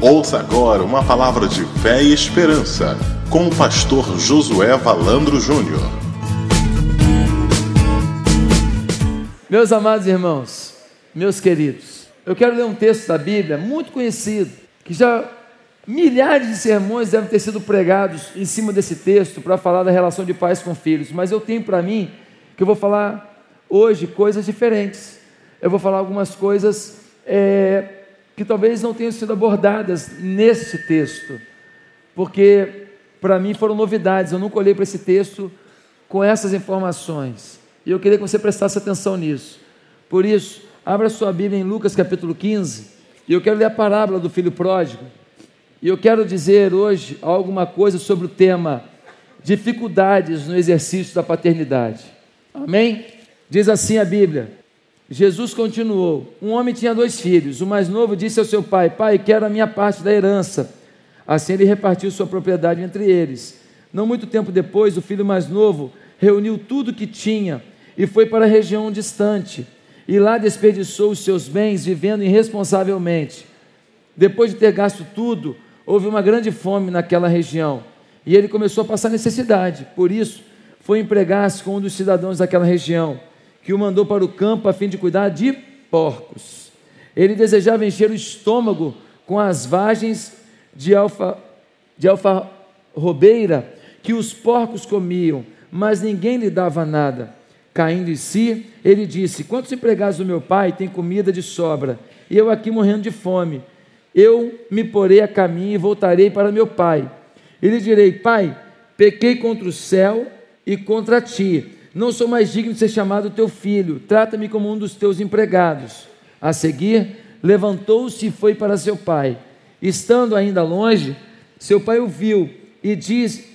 Ouça agora uma palavra de fé e esperança com o pastor Josué Valandro Júnior. Meus amados irmãos, meus queridos, eu quero ler um texto da Bíblia muito conhecido, que já milhares de sermões devem ter sido pregados em cima desse texto para falar da relação de pais com filhos, mas eu tenho para mim que eu vou falar hoje coisas diferentes. Eu vou falar algumas coisas é, que talvez não tenham sido abordadas nesse texto, porque para mim foram novidades. Eu nunca olhei para esse texto com essas informações. E eu queria que você prestasse atenção nisso. Por isso, abra sua Bíblia em Lucas capítulo 15, e eu quero ler a parábola do filho pródigo. E eu quero dizer hoje alguma coisa sobre o tema dificuldades no exercício da paternidade. Amém? Diz assim a Bíblia: Jesus continuou: Um homem tinha dois filhos. O mais novo disse ao seu pai: Pai, quero a minha parte da herança. Assim ele repartiu sua propriedade entre eles. Não muito tempo depois, o filho mais novo reuniu tudo que tinha e foi para a região distante. E lá desperdiçou os seus bens vivendo irresponsavelmente. Depois de ter gasto tudo, houve uma grande fome naquela região e ele começou a passar necessidade. Por isso, foi empregar-se com um dos cidadãos daquela região, que o mandou para o campo a fim de cuidar de porcos. Ele desejava encher o estômago com as vagens de, alfa, de alfarrobeira que os porcos comiam, mas ninguém lhe dava nada. Caindo em si, ele disse: Quantos empregados do meu pai têm comida de sobra, e eu aqui morrendo de fome? eu me porei a caminho e voltarei para meu pai. E lhe direi: Pai, pequei contra o céu e contra ti. Não sou mais digno de ser chamado teu filho. Trata-me como um dos teus empregados. A seguir, levantou-se e foi para seu pai. Estando ainda longe, seu pai o viu e diz,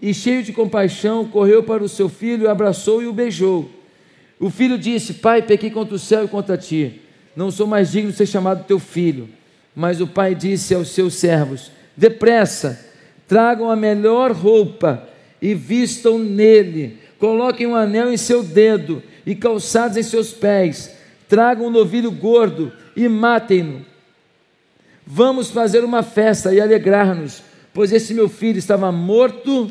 e cheio de compaixão, correu para o seu filho, abraçou e o beijou. O filho disse: Pai, pequei contra o céu e contra ti. Não sou mais digno de ser chamado teu filho. Mas o pai disse aos seus servos: Depressa, tragam a melhor roupa e vistam nele. Coloquem um anel em seu dedo e calçados em seus pés. Tragam um novilho gordo e matem-no. Vamos fazer uma festa e alegrar-nos, pois esse meu filho estava morto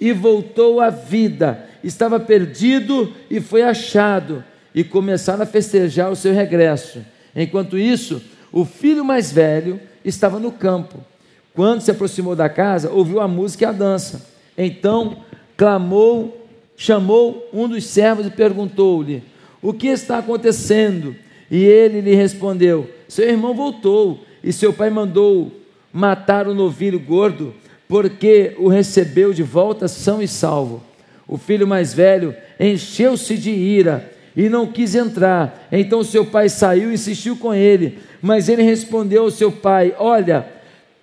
e voltou à vida, estava perdido e foi achado. E começaram a festejar o seu regresso. Enquanto isso, o filho mais velho estava no campo. Quando se aproximou da casa, ouviu a música e a dança. Então clamou, chamou um dos servos e perguntou-lhe: O que está acontecendo? E ele lhe respondeu: Seu irmão voltou e seu pai mandou matar o novilho gordo, porque o recebeu de volta são e salvo. O filho mais velho encheu-se de ira e não quis entrar. Então seu pai saiu e insistiu com ele. Mas ele respondeu ao seu pai: Olha,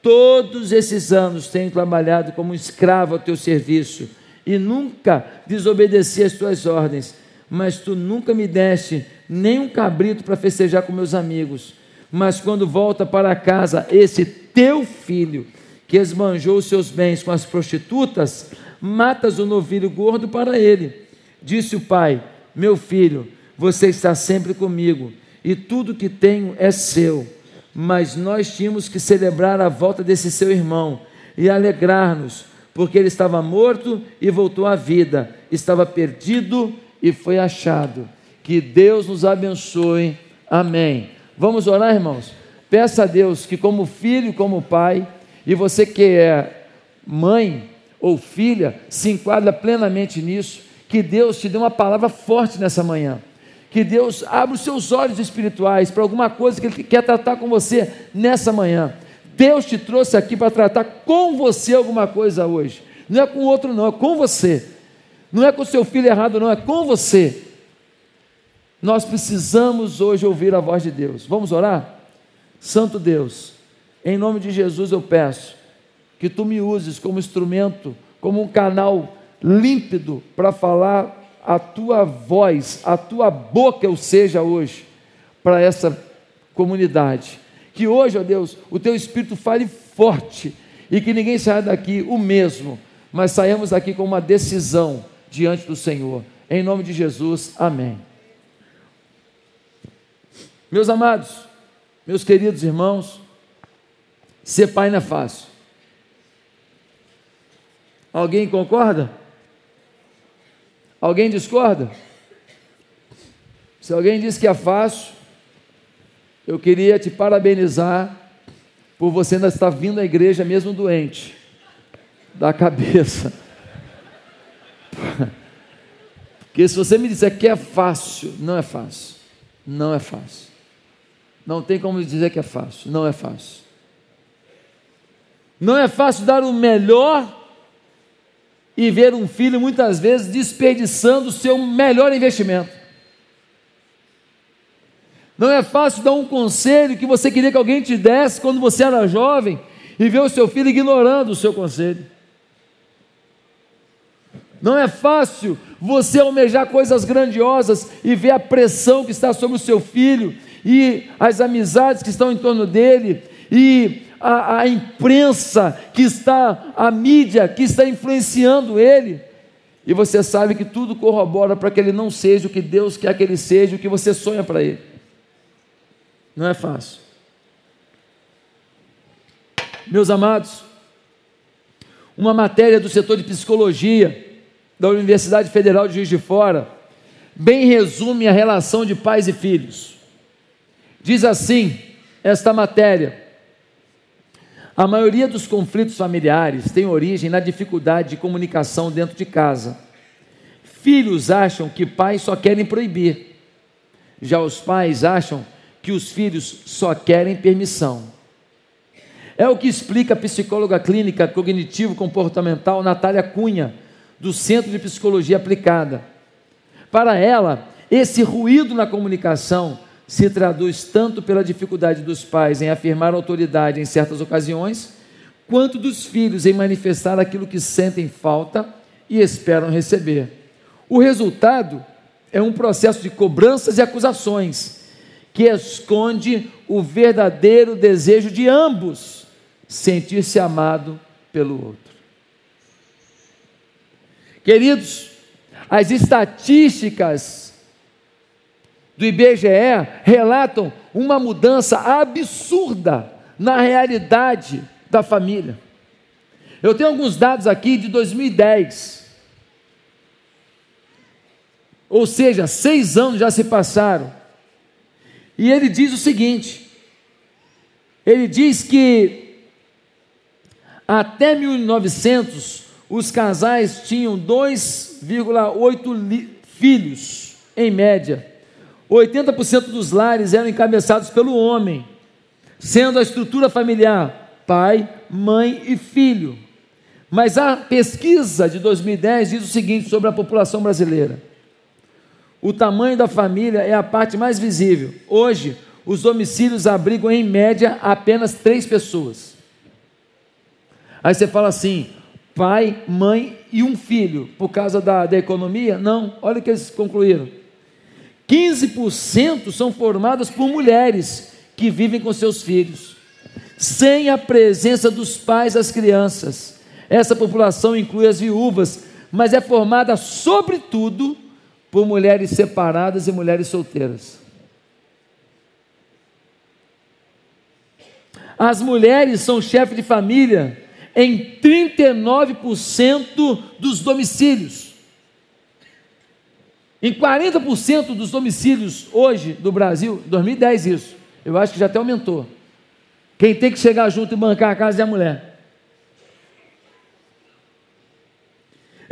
todos esses anos tenho trabalhado como escravo ao teu serviço e nunca desobedeci às tuas ordens, mas tu nunca me deste nem um cabrito para festejar com meus amigos. Mas quando volta para casa esse teu filho, que esbanjou os seus bens com as prostitutas, matas o novilho gordo para ele. Disse o pai: Meu filho, você está sempre comigo e tudo que tenho é seu. Mas nós tínhamos que celebrar a volta desse seu irmão e alegrar-nos, porque ele estava morto e voltou à vida, estava perdido e foi achado. Que Deus nos abençoe. Amém. Vamos orar, irmãos? Peça a Deus que, como filho, como pai, e você que é mãe ou filha, se enquadra plenamente nisso, que Deus te dê uma palavra forte nessa manhã que Deus abra os seus olhos espirituais para alguma coisa que Ele quer tratar com você nessa manhã. Deus te trouxe aqui para tratar com você alguma coisa hoje. Não é com o outro, não, é com você. Não é com o seu filho errado, não, é com você. Nós precisamos hoje ouvir a voz de Deus. Vamos orar? Santo Deus, em nome de Jesus eu peço que tu me uses como instrumento, como um canal límpido para falar a tua voz, a tua boca eu seja hoje para essa comunidade. Que hoje, ó Deus, o teu espírito fale forte e que ninguém saia daqui o mesmo, mas saímos daqui com uma decisão diante do Senhor. Em nome de Jesus, amém. Meus amados, meus queridos irmãos, Ser pai não é fácil. Alguém concorda? Alguém discorda? Se alguém diz que é fácil, eu queria te parabenizar por você ainda estar vindo à igreja mesmo doente da cabeça. Porque se você me disser que é fácil, não é fácil. Não é fácil. Não tem como dizer que é fácil. Não é fácil. Não é fácil dar o melhor e ver um filho muitas vezes desperdiçando o seu melhor investimento. Não é fácil dar um conselho que você queria que alguém te desse quando você era jovem e ver o seu filho ignorando o seu conselho. Não é fácil você almejar coisas grandiosas e ver a pressão que está sobre o seu filho e as amizades que estão em torno dele e a, a imprensa que está, a mídia que está influenciando ele. E você sabe que tudo corrobora para que ele não seja o que Deus quer que ele seja, o que você sonha para ele. Não é fácil. Meus amados, uma matéria do setor de psicologia da Universidade Federal de Juiz de Fora bem resume a relação de pais e filhos. Diz assim esta matéria: a maioria dos conflitos familiares tem origem na dificuldade de comunicação dentro de casa. Filhos acham que pais só querem proibir, já os pais acham que os filhos só querem permissão. É o que explica a psicóloga clínica cognitivo-comportamental Natália Cunha, do Centro de Psicologia Aplicada. Para ela, esse ruído na comunicação se traduz tanto pela dificuldade dos pais em afirmar autoridade em certas ocasiões, quanto dos filhos em manifestar aquilo que sentem falta e esperam receber. O resultado é um processo de cobranças e acusações que esconde o verdadeiro desejo de ambos sentir-se amado pelo outro. Queridos, as estatísticas do IBGE relatam uma mudança absurda na realidade da família. Eu tenho alguns dados aqui de 2010. Ou seja, seis anos já se passaram. E ele diz o seguinte: ele diz que até 1900 os casais tinham 2,8 filhos, em média. 80% dos lares eram encabeçados pelo homem, sendo a estrutura familiar pai, mãe e filho. Mas a pesquisa de 2010 diz o seguinte sobre a população brasileira: o tamanho da família é a parte mais visível. Hoje, os domicílios abrigam em média apenas três pessoas. Aí você fala assim: pai, mãe e um filho, por causa da, da economia? Não, olha o que eles concluíram 15% são formadas por mulheres que vivem com seus filhos, sem a presença dos pais das crianças. Essa população inclui as viúvas, mas é formada, sobretudo, por mulheres separadas e mulheres solteiras. As mulheres são chefes de família em 39% dos domicílios. Em 40% dos domicílios hoje do Brasil, 2010 isso, eu acho que já até aumentou. Quem tem que chegar junto e bancar a casa é a mulher.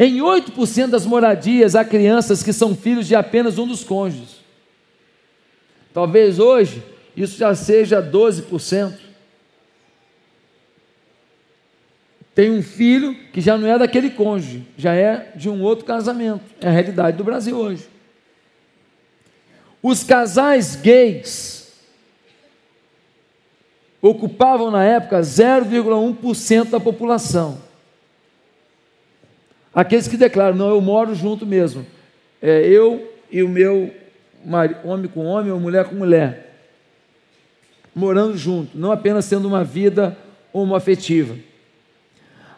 Em 8% das moradias há crianças que são filhos de apenas um dos cônjuges. Talvez hoje isso já seja 12%. Tem um filho que já não é daquele cônjuge, já é de um outro casamento. É a realidade do Brasil hoje. Os casais gays ocupavam na época 0,1% da população. Aqueles que declaram, não, eu moro junto mesmo. É eu e o meu homem com homem ou mulher com mulher. Morando junto, não apenas tendo uma vida homoafetiva. afetiva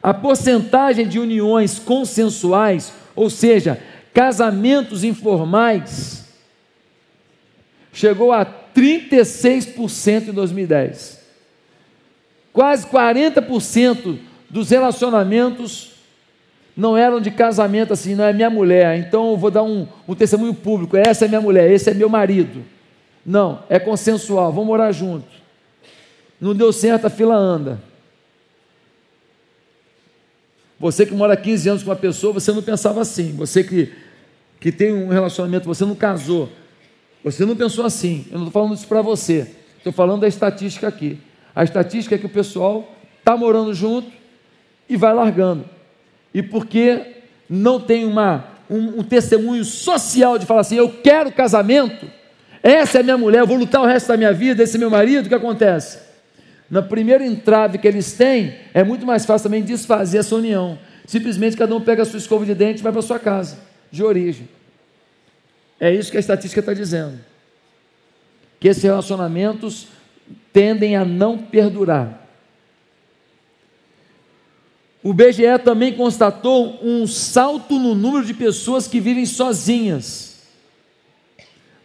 a porcentagem de uniões consensuais, ou seja, casamentos informais, chegou a 36% em 2010. quase 40% dos relacionamentos não eram de casamento assim, não é minha mulher, então eu vou dar um, um testemunho público, essa é minha mulher, esse é meu marido. Não, é consensual, vamos morar junto. Não deu certo, a fila anda. Você que mora 15 anos com uma pessoa, você não pensava assim. Você que, que tem um relacionamento, você não casou. Você não pensou assim. Eu não estou falando isso para você. Estou falando da estatística aqui. A estatística é que o pessoal está morando junto e vai largando. E porque não tem uma, um, um testemunho social de falar assim: eu quero casamento, essa é minha mulher, eu vou lutar o resto da minha vida, esse é meu marido, o que acontece? Na primeira entrave que eles têm, é muito mais fácil também desfazer essa união. Simplesmente cada um pega a sua escova de dente e vai para sua casa, de origem. É isso que a estatística está dizendo. Que esses relacionamentos tendem a não perdurar. O BGE também constatou um salto no número de pessoas que vivem sozinhas.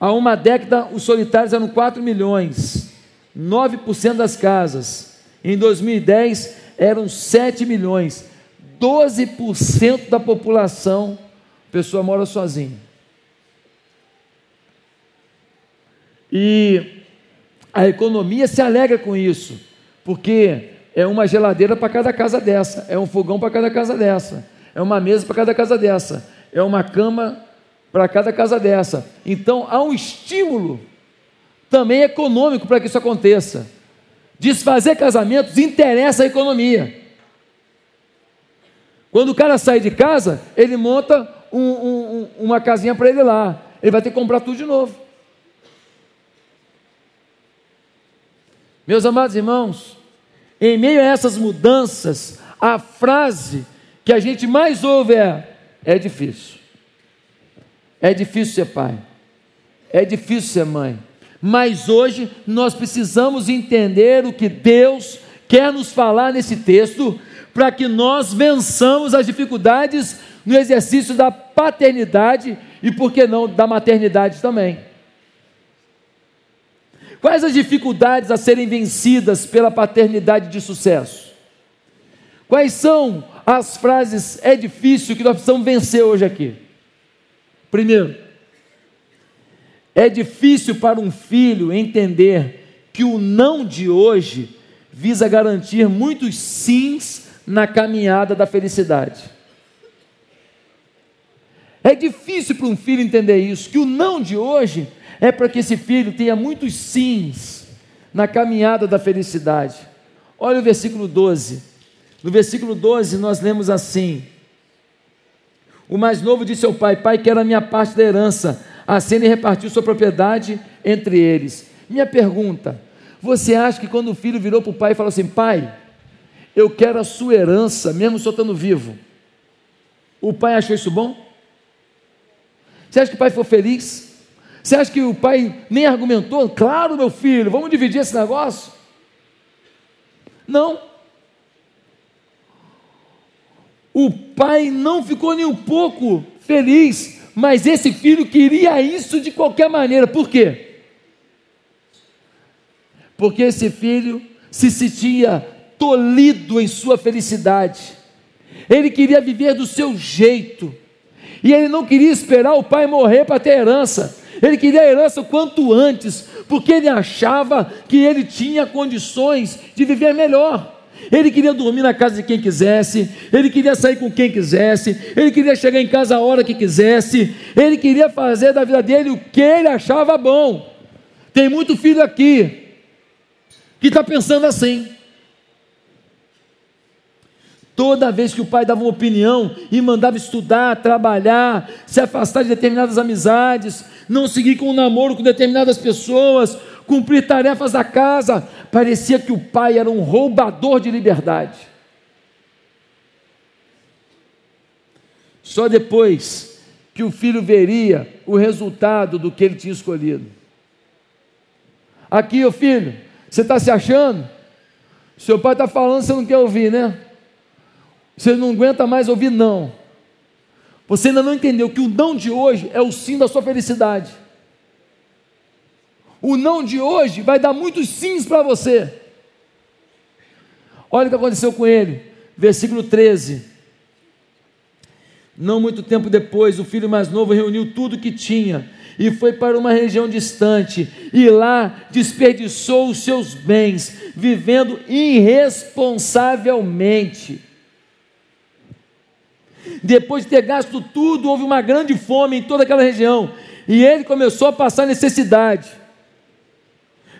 Há uma década, os solitários eram 4 milhões, 9% das casas. Em 2010, eram 7 milhões, 12% da população, pessoa mora sozinha. E a economia se alegra com isso, porque é uma geladeira para cada casa dessa, é um fogão para cada casa dessa, é uma mesa para cada casa dessa, é uma cama para cada casa dessa. Então há um estímulo também econômico para que isso aconteça. Desfazer casamentos interessa a economia. Quando o cara sai de casa, ele monta um, um, uma casinha para ele lá. Ele vai ter que comprar tudo de novo. Meus amados irmãos, em meio a essas mudanças, a frase que a gente mais ouve é: é difícil. É difícil ser pai. É difícil ser mãe. Mas hoje nós precisamos entender o que Deus quer nos falar nesse texto, para que nós vençamos as dificuldades no exercício da paternidade e, por que não, da maternidade também. Quais as dificuldades a serem vencidas pela paternidade de sucesso? Quais são as frases é difícil que nós precisamos vencer hoje aqui? Primeiro, é difícil para um filho entender que o não de hoje visa garantir muitos sims na caminhada da felicidade. É difícil para um filho entender isso, que o não de hoje é para que esse filho tenha muitos sims na caminhada da felicidade. Olha o versículo 12. No versículo 12 nós lemos assim: o mais novo disse ao pai: Pai, quero a minha parte da herança. Assim ele repartiu sua propriedade entre eles. Minha pergunta: você acha que quando o filho virou para o pai e falou assim: Pai, eu quero a sua herança, mesmo só estando vivo, o pai achou isso bom? Você acha que o pai foi feliz? Você acha que o pai nem argumentou? Claro, meu filho, vamos dividir esse negócio? Não. O pai não ficou nem um pouco feliz, mas esse filho queria isso de qualquer maneira. Por quê? Porque esse filho se sentia tolhido em sua felicidade. Ele queria viver do seu jeito. E ele não queria esperar o pai morrer para ter herança. Ele queria a herança o quanto antes, porque ele achava que ele tinha condições de viver melhor. Ele queria dormir na casa de quem quisesse, ele queria sair com quem quisesse, ele queria chegar em casa a hora que quisesse, ele queria fazer da vida dele o que ele achava bom. Tem muito filho aqui que está pensando assim. Toda vez que o pai dava uma opinião e mandava estudar, trabalhar, se afastar de determinadas amizades, não seguir com um namoro com determinadas pessoas, cumprir tarefas da casa, parecia que o pai era um roubador de liberdade. Só depois que o filho veria o resultado do que ele tinha escolhido. Aqui, o filho, você está se achando? Seu pai está falando, você não quer ouvir, né? Você não aguenta mais ouvir não. Você ainda não entendeu que o não de hoje é o sim da sua felicidade. O não de hoje vai dar muitos sims para você. Olha o que aconteceu com ele, versículo 13. Não muito tempo depois, o filho mais novo reuniu tudo que tinha e foi para uma região distante, e lá desperdiçou os seus bens, vivendo irresponsavelmente. Depois de ter gasto tudo, houve uma grande fome em toda aquela região, e ele começou a passar necessidade.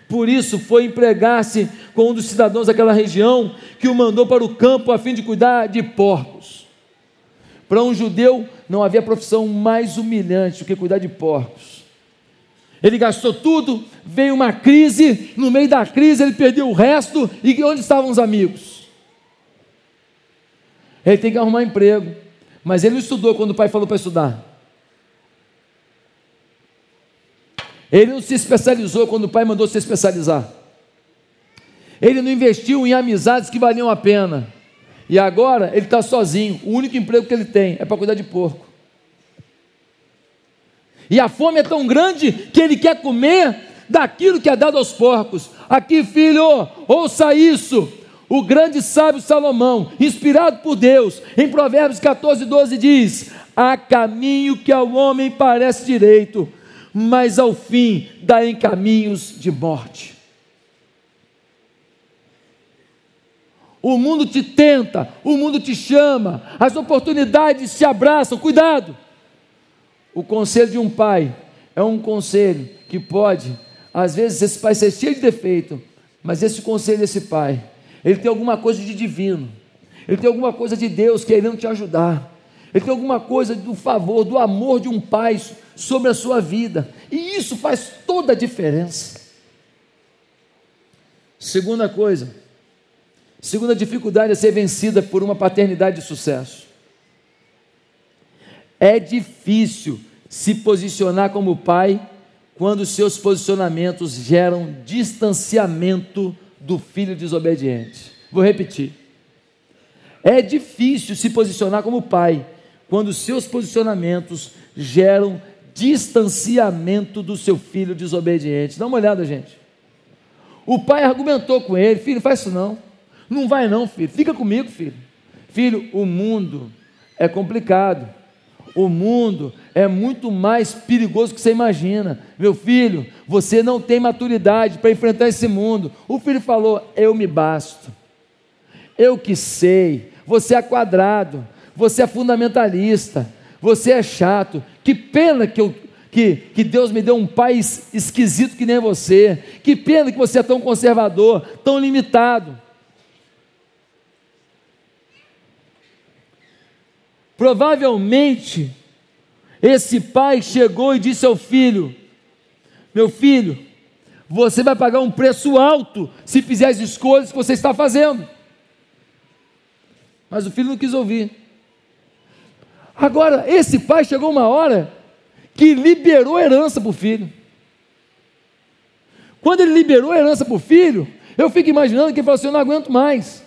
Por isso foi empregar-se com um dos cidadãos daquela região, que o mandou para o campo a fim de cuidar de porcos. Para um judeu não havia profissão mais humilhante do que cuidar de porcos. Ele gastou tudo, veio uma crise, no meio da crise ele perdeu o resto, e onde estavam os amigos? Ele tem que arrumar emprego, mas ele não estudou quando o pai falou para estudar. Ele não se especializou quando o pai mandou se especializar. Ele não investiu em amizades que valiam a pena. E agora ele está sozinho. O único emprego que ele tem é para cuidar de porco. E a fome é tão grande que ele quer comer daquilo que é dado aos porcos. Aqui, filho, ouça isso. O grande sábio Salomão, inspirado por Deus, em Provérbios 14, 12, diz: Há caminho que ao homem parece direito, mas ao fim dá em caminhos de morte. O mundo te tenta, o mundo te chama, as oportunidades te abraçam, cuidado. O conselho de um pai é um conselho que pode, às vezes, esse pai ser cheio de defeito, mas esse conselho desse pai, ele tem alguma coisa de divino, ele tem alguma coisa de Deus querendo te ajudar, ele tem alguma coisa do favor, do amor de um pai sobre a sua vida, e isso faz toda a diferença. Segunda coisa, segunda dificuldade a ser vencida por uma paternidade de sucesso. É difícil se posicionar como pai quando seus posicionamentos geram distanciamento do filho desobediente. Vou repetir. É difícil se posicionar como pai quando seus posicionamentos geram distanciamento do seu filho desobediente. Dá uma olhada, gente. O pai argumentou com ele: Filho, faz isso não. Não vai, não, filho. Fica comigo, filho. Filho, o mundo é complicado. O mundo é muito mais perigoso que você imagina. Meu filho, você não tem maturidade para enfrentar esse mundo. O filho falou: Eu me basto. Eu que sei. Você é quadrado você é fundamentalista, você é chato. Que pena que, eu, que, que Deus me deu um pai esquisito que nem você. Que pena que você é tão conservador, tão limitado. Provavelmente, esse pai chegou e disse ao filho: Meu filho, você vai pagar um preço alto se fizer as escolhas que você está fazendo. Mas o filho não quis ouvir. Agora, esse pai chegou uma hora que liberou herança para o filho. Quando ele liberou herança para o filho, eu fico imaginando que ele falou assim: Eu não aguento mais.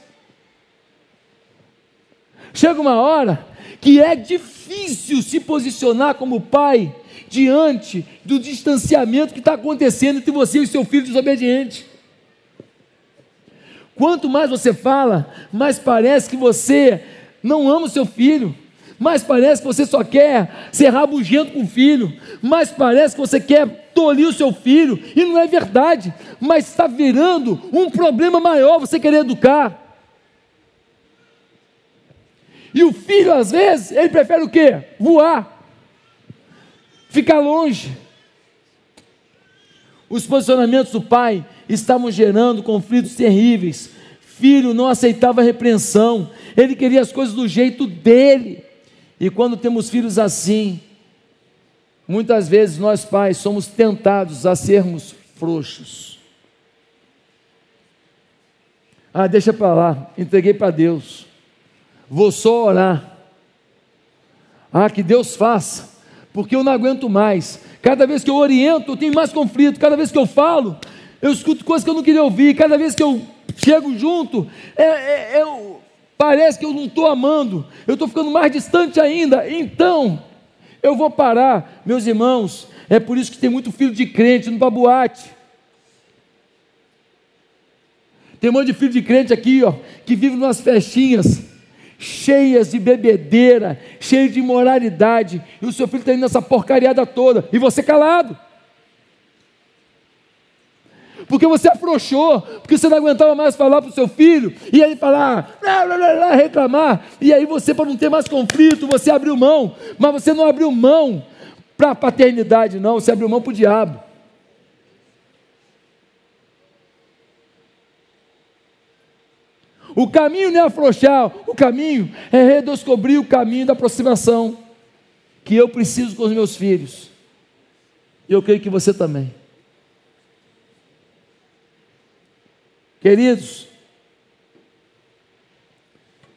Chega uma hora que é difícil se posicionar como pai diante do distanciamento que está acontecendo entre você e seu filho desobediente. Quanto mais você fala, mais parece que você não ama o seu filho mais parece que você só quer ser rabugento com o filho, mais parece que você quer tolir o seu filho, e não é verdade, mas está virando um problema maior você querer educar. E o filho, às vezes, ele prefere o quê? Voar, ficar longe. Os posicionamentos do pai estavam gerando conflitos terríveis. Filho não aceitava repreensão, ele queria as coisas do jeito dele. E quando temos filhos assim, muitas vezes nós pais somos tentados a sermos frouxos. Ah, deixa para lá, entreguei para Deus. Vou só orar. Ah, que Deus faça, porque eu não aguento mais. Cada vez que eu oriento, eu tenho mais conflito. Cada vez que eu falo, eu escuto coisas que eu não queria ouvir. Cada vez que eu chego junto, é, é, eu, Parece que eu não estou amando, eu estou ficando mais distante ainda. Então, eu vou parar, meus irmãos. É por isso que tem muito filho de crente indo para boate. Tem um monte de filho de crente aqui, ó, que vive umas festinhas cheias de bebedeira, cheias de imoralidade, e o seu filho está indo nessa porcariada toda, e você calado. Porque você afrouxou, porque você não aguentava mais falar para o seu filho, e ele falar, lá, lá, lá, reclamar, e aí você, para não ter mais conflito, você abriu mão, mas você não abriu mão para a paternidade, não, você abriu mão para o diabo. O caminho não é afrouxar, o caminho é redescobrir o caminho da aproximação que eu preciso com os meus filhos. E eu creio que você também. Queridos,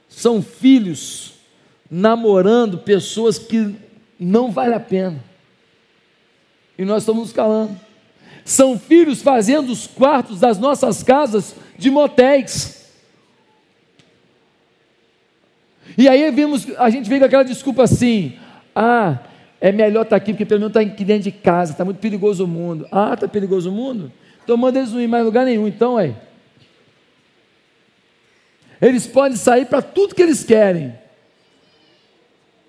são filhos namorando pessoas que não vale a pena. E nós estamos nos calando. São filhos fazendo os quartos das nossas casas de motéis. E aí vimos, a gente vem com aquela desculpa assim: ah, é melhor estar tá aqui, porque pelo menos está aqui dentro de casa, está muito perigoso o mundo. Ah, está perigoso o mundo? Então manda eles não ir mais lugar nenhum, então é. Eles podem sair para tudo que eles querem.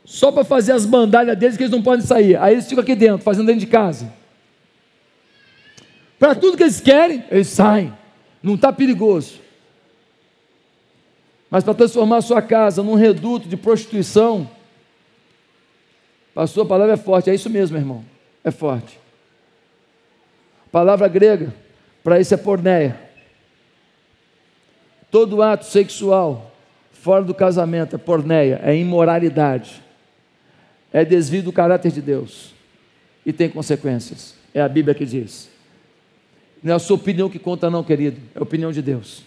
Só para fazer as bandalhas deles que eles não podem sair. Aí eles ficam aqui dentro, fazendo dentro de casa. Para tudo que eles querem, eles saem. Não está perigoso. Mas para transformar a sua casa num reduto de prostituição, a sua palavra é forte, é isso mesmo, irmão, é forte. A palavra grega para isso é porneia. Todo ato sexual fora do casamento é porneia, é imoralidade, é desvio do caráter de Deus e tem consequências. É a Bíblia que diz. Não é a sua opinião que conta, não, querido, é a opinião de Deus.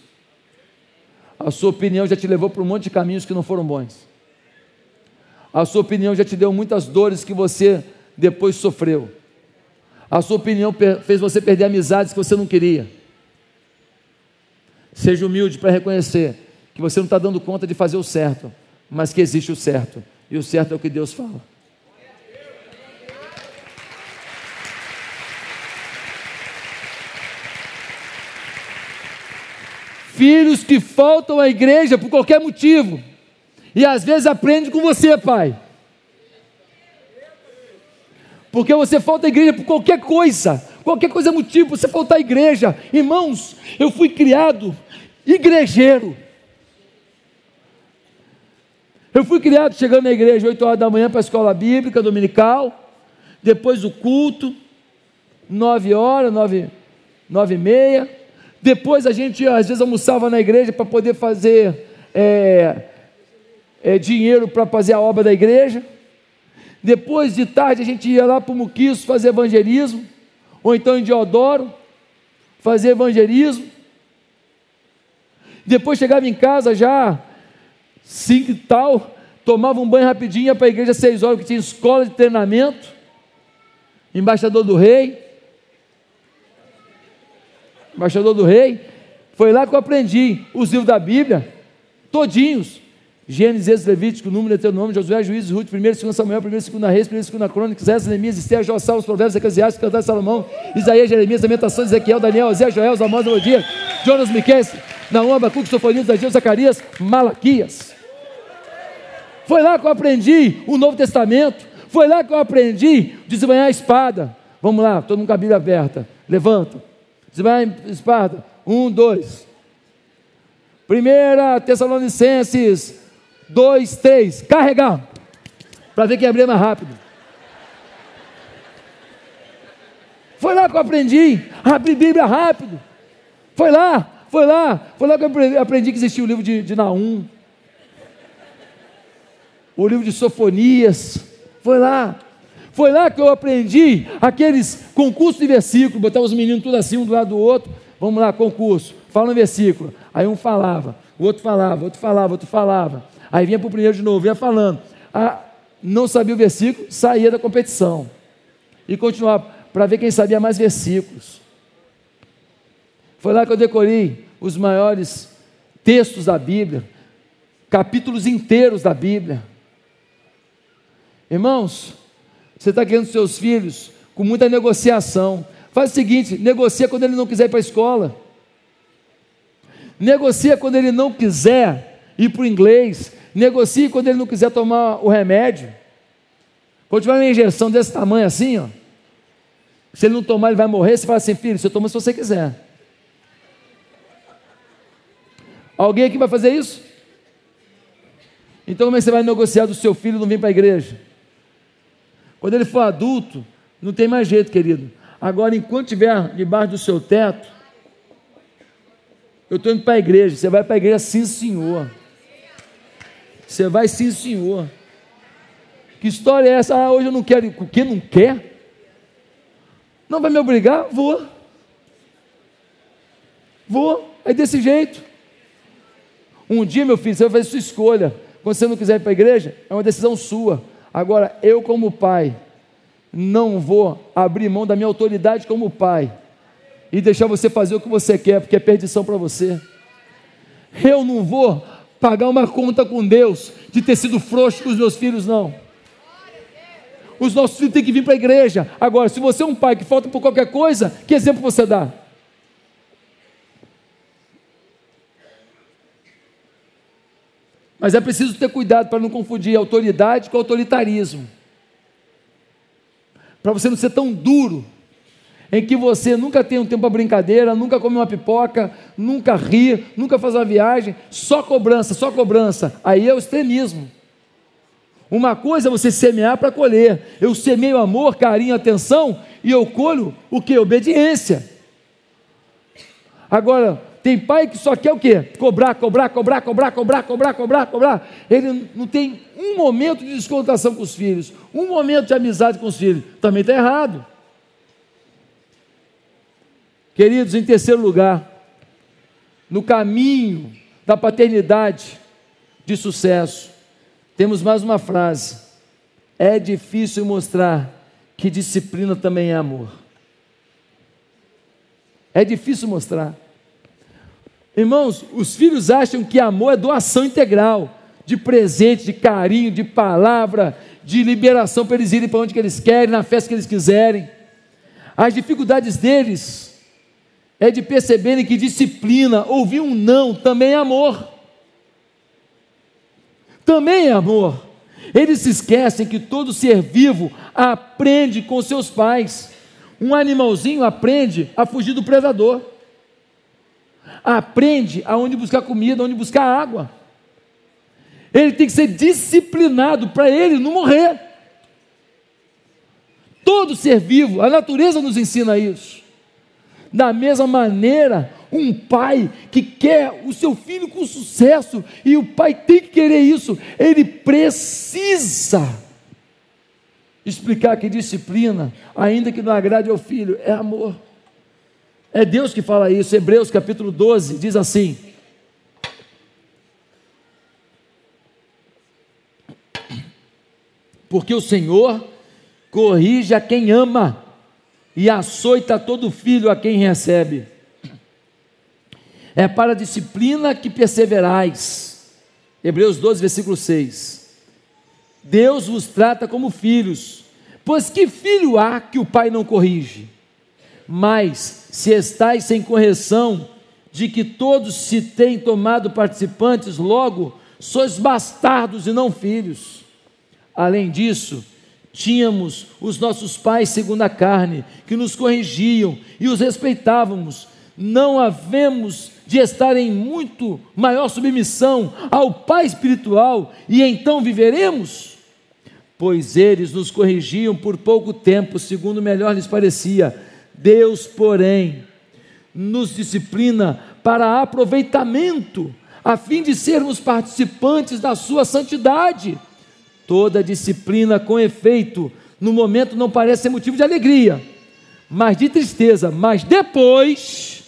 A sua opinião já te levou para um monte de caminhos que não foram bons. A sua opinião já te deu muitas dores que você depois sofreu. A sua opinião fez você perder amizades que você não queria. Seja humilde para reconhecer que você não está dando conta de fazer o certo, mas que existe o certo, e o certo é o que Deus fala. Filhos que faltam à igreja por qualquer motivo. E às vezes aprende com você, pai. Porque você falta à igreja por qualquer coisa, qualquer coisa é motivo, você faltar à igreja. Irmãos, eu fui criado igrejeiro. Eu fui criado chegando na igreja 8 horas da manhã para a escola bíblica dominical, depois o culto, 9 horas, 9, 9 e meia. Depois a gente às vezes almoçava na igreja para poder fazer é, é, dinheiro para fazer a obra da igreja. Depois de tarde a gente ia lá para o Muquiço fazer evangelismo, ou então em Diodoro, fazer evangelismo. Depois chegava em casa já, cinco e tal, tomava um banho rapidinho, ia para a igreja às seis horas, que tinha escola de treinamento, embaixador do rei embaixador do rei. Foi lá que eu aprendi os livros da Bíblia, todinhos. Gênesis, Levítico, Número, Deuteronômio, Josué, Juízes, Ruth, 1 2 Samuel, 1 2 Reis, 1 2 Crônicas, Esdras, Neemias, Esther, Jossal, os Provérbios, Eclesiastes, Cantar Salomão, Isaías, Jeremias, Lamentações, Ezequiel, Daniel, Osé, Joel, Amós, Melodia, Jonas, Miquel, Naum, Abacuque, Sofonias, Ageu, Zacarias, Malaquias. Foi lá que eu aprendi o Novo Testamento, foi lá que eu aprendi a desembanhar a espada. Vamos lá, todo mundo com a Bíblia aberta. Levanta. Você vai em Esparta. Um, dois. Primeira Tessalonicenses 2, 3. Carregar. Para ver quem abrir mais rápido. Foi lá que eu aprendi. Abrir Bíblia rápido. Foi lá, foi lá. Foi lá que eu aprendi que existia o livro de, de Naum. O livro de Sofonias. Foi lá. Foi lá que eu aprendi aqueles concursos de versículo, botava os meninos tudo assim, um do lado do outro. Vamos lá, concurso. Fala um versículo. Aí um falava, o outro falava, outro falava, outro falava. Aí vinha para o primeiro de novo, ia falando. Ah, não sabia o versículo, saía da competição. E continuava, para ver quem sabia mais versículos. Foi lá que eu decorei os maiores textos da Bíblia, capítulos inteiros da Bíblia. Irmãos, você está criando seus filhos com muita negociação. Faz o seguinte: negocia quando ele não quiser ir para a escola. negocia quando ele não quiser ir para o inglês, negocie quando ele não quiser tomar o remédio. Quando tiver uma injeção desse tamanho assim, ó, se ele não tomar, ele vai morrer. Você fala assim, filho, você toma se você quiser. Alguém aqui vai fazer isso? Então, como é que você vai negociar do seu filho não vir para a igreja? Quando ele for adulto, não tem mais jeito, querido. Agora, enquanto estiver debaixo do seu teto, eu estou indo para a igreja. Você vai para a igreja, sim, senhor. Você vai, sim, senhor. Que história é essa? Ah, hoje eu não quero. O que não quer? Não vai me obrigar? Vou. Vou. É desse jeito. Um dia, meu filho, você vai fazer sua escolha. Quando você não quiser ir para a igreja, é uma decisão sua. Agora, eu, como pai, não vou abrir mão da minha autoridade como pai e deixar você fazer o que você quer, porque é perdição para você. Eu não vou pagar uma conta com Deus de ter sido frouxo com os meus filhos, não. Os nossos filhos têm que vir para a igreja. Agora, se você é um pai que falta por qualquer coisa, que exemplo você dá? Mas é preciso ter cuidado para não confundir autoridade com autoritarismo. Para você não ser tão duro, em que você nunca tem um tempo para brincadeira, nunca come uma pipoca, nunca ri, nunca faz uma viagem, só cobrança, só cobrança. Aí é o extremismo. Uma coisa é você semear para colher. Eu semeio amor, carinho, atenção e eu colho o que? Obediência. Agora, tem pai que só quer o quê? Cobrar, cobrar, cobrar, cobrar, cobrar, cobrar, cobrar, cobrar. Ele não tem um momento de descontação com os filhos, um momento de amizade com os filhos. Também está errado. Queridos, em terceiro lugar, no caminho da paternidade de sucesso, temos mais uma frase. É difícil mostrar que disciplina também é amor. É difícil mostrar. Irmãos, os filhos acham que amor é doação integral, de presente, de carinho, de palavra, de liberação para eles irem para onde que eles querem, na festa que eles quiserem. As dificuldades deles é de perceberem que disciplina, ouvir um não, também é amor. Também é amor. Eles se esquecem que todo ser vivo aprende com seus pais. Um animalzinho aprende a fugir do predador aprende aonde buscar comida, aonde buscar água. Ele tem que ser disciplinado para ele não morrer. Todo ser vivo, a natureza nos ensina isso. Da mesma maneira, um pai que quer o seu filho com sucesso, e o pai tem que querer isso, ele precisa explicar que disciplina, ainda que não agrade ao filho, é amor. É Deus que fala isso. Hebreus capítulo 12 diz assim: Porque o Senhor corrige a quem ama e açoita todo filho a quem recebe. É para a disciplina que perseverais. Hebreus 12, versículo 6. Deus vos trata como filhos, pois que filho há que o pai não corrige? Mas, se estáis sem correção, de que todos se têm tomado participantes, logo sois bastardos e não filhos. Além disso, tínhamos os nossos pais segundo a carne, que nos corrigiam e os respeitávamos. Não havemos de estar em muito maior submissão ao Pai espiritual e então viveremos? Pois eles nos corrigiam por pouco tempo, segundo melhor lhes parecia Deus, porém, nos disciplina para aproveitamento, a fim de sermos participantes da sua santidade. Toda disciplina com efeito, no momento não parece ser motivo de alegria, mas de tristeza, mas depois,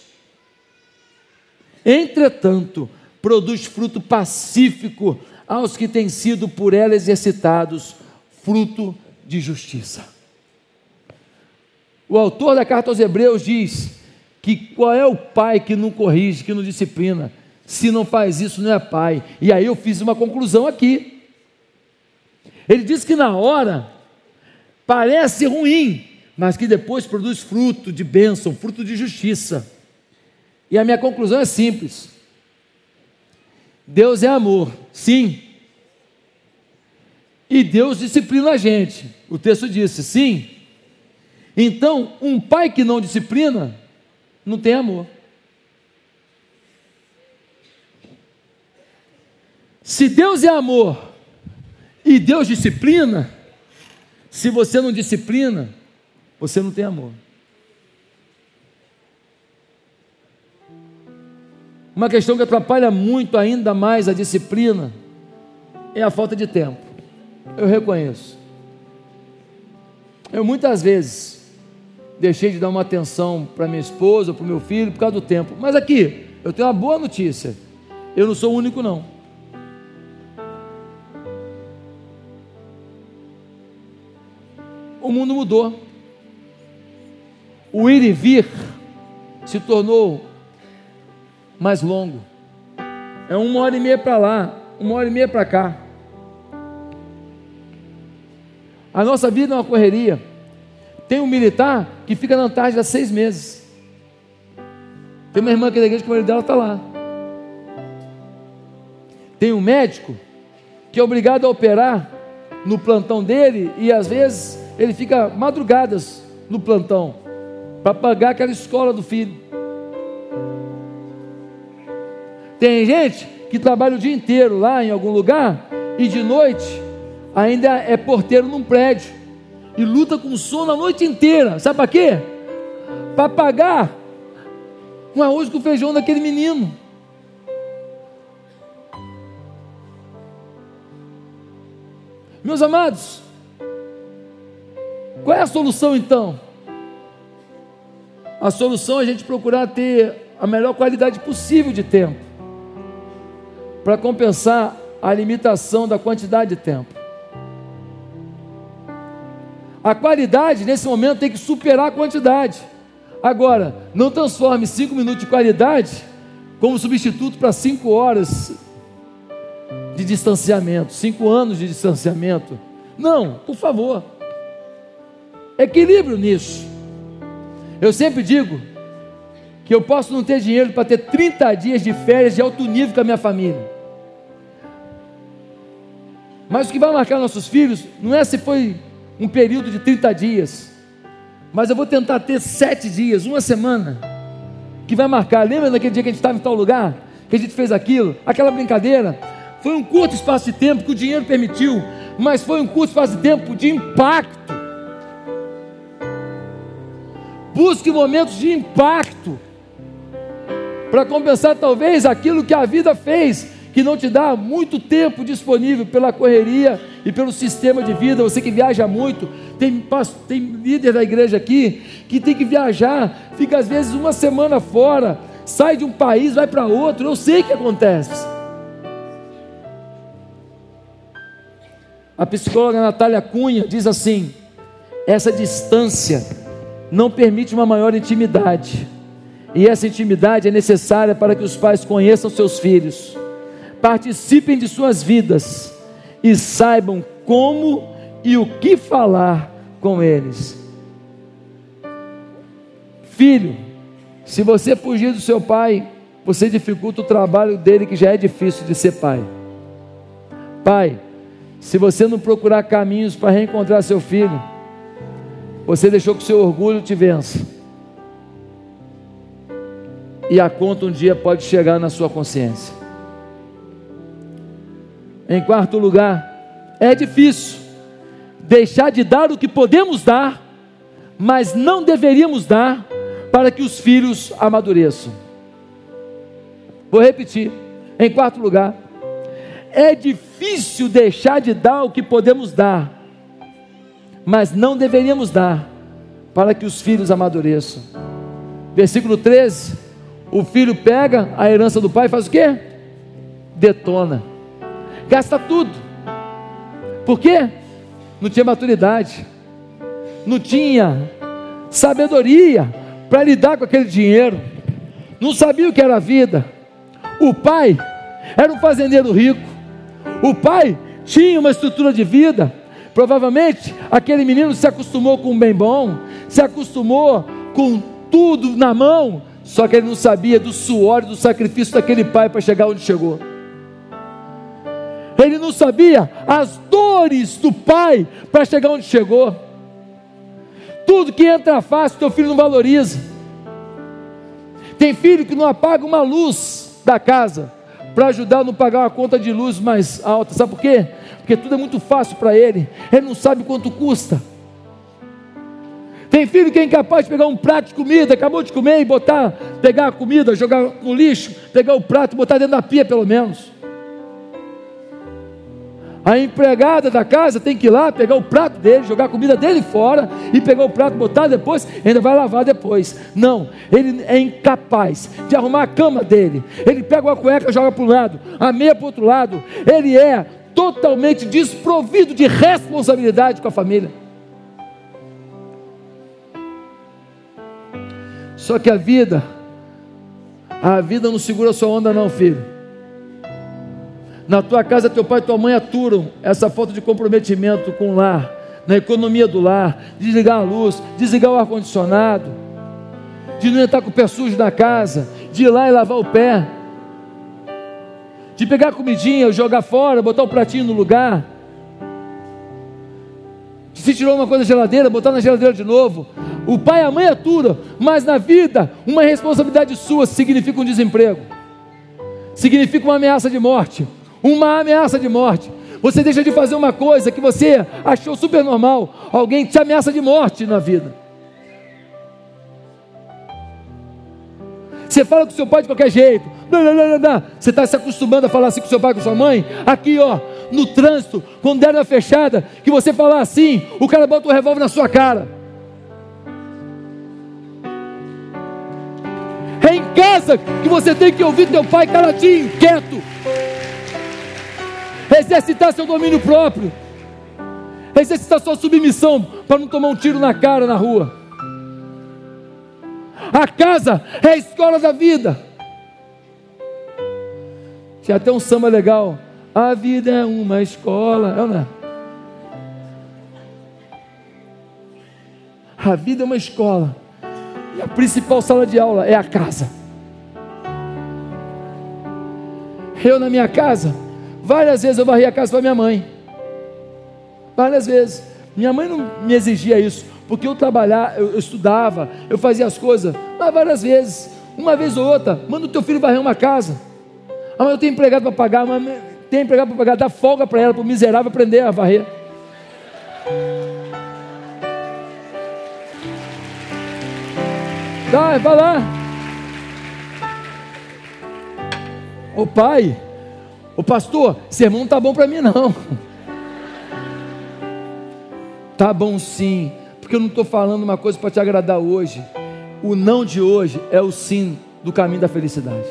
entretanto, produz fruto pacífico aos que têm sido por ela exercitados, fruto de justiça. O autor da carta aos Hebreus diz que qual é o pai que não corrige, que não disciplina? Se não faz isso, não é pai. E aí eu fiz uma conclusão aqui. Ele diz que na hora parece ruim, mas que depois produz fruto de bênção, fruto de justiça. E a minha conclusão é simples: Deus é amor, sim. E Deus disciplina a gente. O texto disse, sim. Então, um pai que não disciplina, não tem amor. Se Deus é amor e Deus disciplina, se você não disciplina, você não tem amor. Uma questão que atrapalha muito ainda mais a disciplina é a falta de tempo. Eu reconheço. Eu muitas vezes deixei de dar uma atenção para minha esposa, para o meu filho, por causa do tempo. Mas aqui, eu tenho uma boa notícia. Eu não sou o único, não. O mundo mudou. O ir e vir se tornou mais longo. É uma hora e meia para lá, uma hora e meia para cá. A nossa vida é uma correria. Tem um militar que fica na Antártida há seis meses. Tem uma irmã aqui da igreja que o marido dela está lá. Tem um médico que é obrigado a operar no plantão dele e às vezes ele fica madrugadas no plantão para pagar aquela escola do filho. Tem gente que trabalha o dia inteiro lá em algum lugar e de noite ainda é porteiro num prédio e luta com sono a noite inteira. Sabe para quê? Para pagar um arroz com feijão daquele menino. Meus amados, qual é a solução então? A solução é a gente procurar ter a melhor qualidade possível de tempo para compensar a limitação da quantidade de tempo. A qualidade nesse momento tem que superar a quantidade. Agora, não transforme cinco minutos de qualidade como substituto para cinco horas de distanciamento, cinco anos de distanciamento. Não, por favor. Equilíbrio nisso. Eu sempre digo que eu posso não ter dinheiro para ter 30 dias de férias de alto nível com a minha família. Mas o que vai marcar nossos filhos não é se foi um período de 30 dias, mas eu vou tentar ter sete dias, uma semana, que vai marcar. Lembra daquele dia que a gente estava em tal lugar? Que a gente fez aquilo, aquela brincadeira? Foi um curto espaço de tempo que o dinheiro permitiu, mas foi um curto espaço de tempo de impacto. Busque momentos de impacto para compensar talvez aquilo que a vida fez que não te dá muito tempo disponível pela correria e pelo sistema de vida. Você que viaja muito, tem, tem líder da igreja aqui que tem que viajar, fica às vezes uma semana fora, sai de um país, vai para outro. Eu sei que acontece. A psicóloga Natália Cunha diz assim: essa distância não permite uma maior intimidade. E essa intimidade é necessária para que os pais conheçam seus filhos participem de suas vidas e saibam como e o que falar com eles. Filho, se você fugir do seu pai, você dificulta o trabalho dele que já é difícil de ser pai. Pai, se você não procurar caminhos para reencontrar seu filho, você deixou que seu orgulho te vença. E a conta um dia pode chegar na sua consciência. Em quarto lugar, é difícil deixar de dar o que podemos dar, mas não deveríamos dar para que os filhos amadureçam. Vou repetir. Em quarto lugar, é difícil deixar de dar o que podemos dar, mas não deveríamos dar para que os filhos amadureçam. Versículo 13: o filho pega a herança do pai e faz o quê? Detona gasta tudo. Por quê? Não tinha maturidade, não tinha sabedoria para lidar com aquele dinheiro, não sabia o que era a vida. O pai era um fazendeiro rico, o pai tinha uma estrutura de vida. Provavelmente aquele menino se acostumou com um bem bom, se acostumou com tudo na mão, só que ele não sabia do suor e do sacrifício daquele pai para chegar onde chegou. Ele não sabia as dores do pai para chegar onde chegou. Tudo que entra fácil, teu filho não valoriza. Tem filho que não apaga uma luz da casa para ajudar a não pagar uma conta de luz mais alta. Sabe por quê? Porque tudo é muito fácil para ele. Ele não sabe quanto custa. Tem filho que é incapaz de pegar um prato de comida, acabou de comer e botar, pegar a comida, jogar no lixo, pegar o prato e botar dentro da pia pelo menos. A empregada da casa tem que ir lá pegar o prato dele, jogar a comida dele fora e pegar o prato, botar depois, ainda vai lavar depois. Não, ele é incapaz de arrumar a cama dele. Ele pega uma cueca, joga para um lado, a meia para o outro lado. Ele é totalmente desprovido de responsabilidade com a família. Só que a vida, a vida não segura sua onda, não, filho. Na tua casa, teu pai e tua mãe aturam essa falta de comprometimento com o lar, na economia do lar, desligar a luz, desligar o ar-condicionado, de não entrar com o pé sujo na casa, de ir lá e lavar o pé, de pegar a comidinha, jogar fora, botar o pratinho no lugar, se tirou uma coisa da geladeira, botar na geladeira de novo. O pai e a mãe aturam, mas na vida, uma responsabilidade sua significa um desemprego, significa uma ameaça de morte uma ameaça de morte. Você deixa de fazer uma coisa que você achou super normal, alguém te ameaça de morte na vida. Você fala com seu pai de qualquer jeito. Você está se acostumando a falar assim com seu pai, com sua mãe. Aqui, ó, no trânsito, quando der uma fechada, que você falar assim, o cara bota o um revólver na sua cara. É em casa que você tem que ouvir teu pai caladinho, quieto exercitar seu domínio próprio, exercitar sua submissão para não tomar um tiro na cara na rua. A casa é a escola da vida. Tinha até um samba legal. A vida é uma escola. É ou não é? A vida é uma escola. E a principal sala de aula é a casa. Eu na minha casa Várias vezes eu varri a casa para minha mãe. Várias vezes. Minha mãe não me exigia isso, porque eu trabalhava, eu, eu estudava, eu fazia as coisas, mas várias vezes, uma vez ou outra, manda o teu filho varrer uma casa. Ah, mas eu tenho empregado para pagar, mas tem empregado para pagar, dá folga para ela, para o miserável aprender a varrer. Dá, vai lá. O pai, Ô pastor, sermão não tá bom para mim não. Tá bom sim, porque eu não estou falando uma coisa para te agradar hoje. O não de hoje é o sim do caminho da felicidade.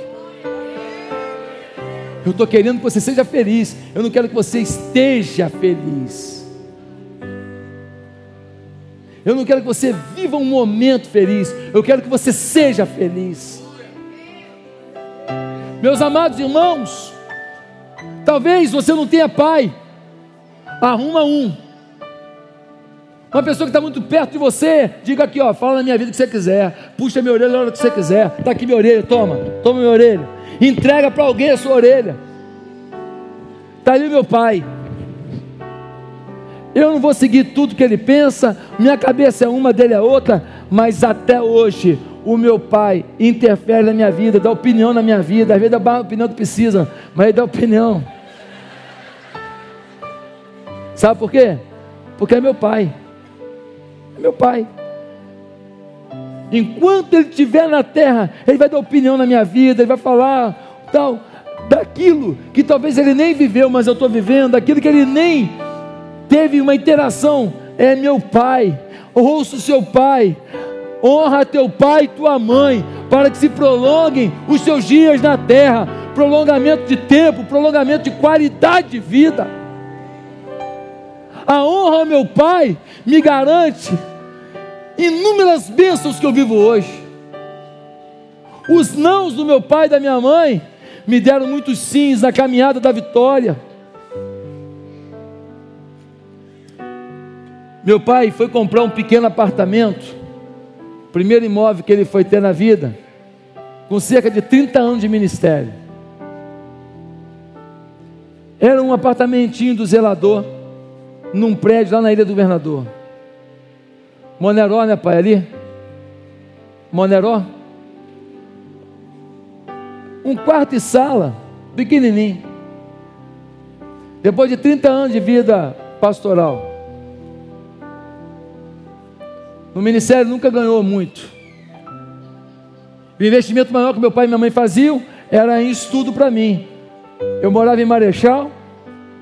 Eu estou querendo que você seja feliz. Eu não quero que você esteja feliz. Eu não quero que você viva um momento feliz. Eu quero que você seja feliz. Meus amados irmãos, Talvez você não tenha pai. Arruma um. Uma pessoa que está muito perto de você, diga aqui, ó, fala na minha vida o que você quiser. Puxa minha orelha na hora que você quiser. Está aqui minha orelha, toma, toma minha orelha. Entrega para alguém a sua orelha. Está ali meu pai. Eu não vou seguir tudo que ele pensa, minha cabeça é uma, dele é outra, mas até hoje o meu pai interfere na minha vida, dá opinião na minha vida, às vezes dá opinião que precisa, mas ele dá opinião. Sabe por quê? Porque é meu pai. É meu pai. Enquanto ele estiver na terra, ele vai dar opinião na minha vida, ele vai falar tal daquilo que talvez ele nem viveu, mas eu estou vivendo, daquilo que ele nem teve uma interação. É meu pai. Ouça o seu pai. Honra teu pai e tua mãe, para que se prolonguem os seus dias na terra. Prolongamento de tempo, prolongamento de qualidade de vida. A honra ao meu pai me garante inúmeras bênçãos que eu vivo hoje. Os nãos do meu pai e da minha mãe me deram muitos sims na caminhada da vitória. Meu pai foi comprar um pequeno apartamento, primeiro imóvel que ele foi ter na vida, com cerca de 30 anos de ministério. Era um apartamentinho do zelador, num prédio lá na Ilha do Governador. Moneró, né, pai? Ali? Moneró? Um quarto e sala, pequenininho. Depois de 30 anos de vida pastoral. No ministério nunca ganhou muito. O investimento maior que meu pai e minha mãe faziam era em estudo para mim. Eu morava em Marechal,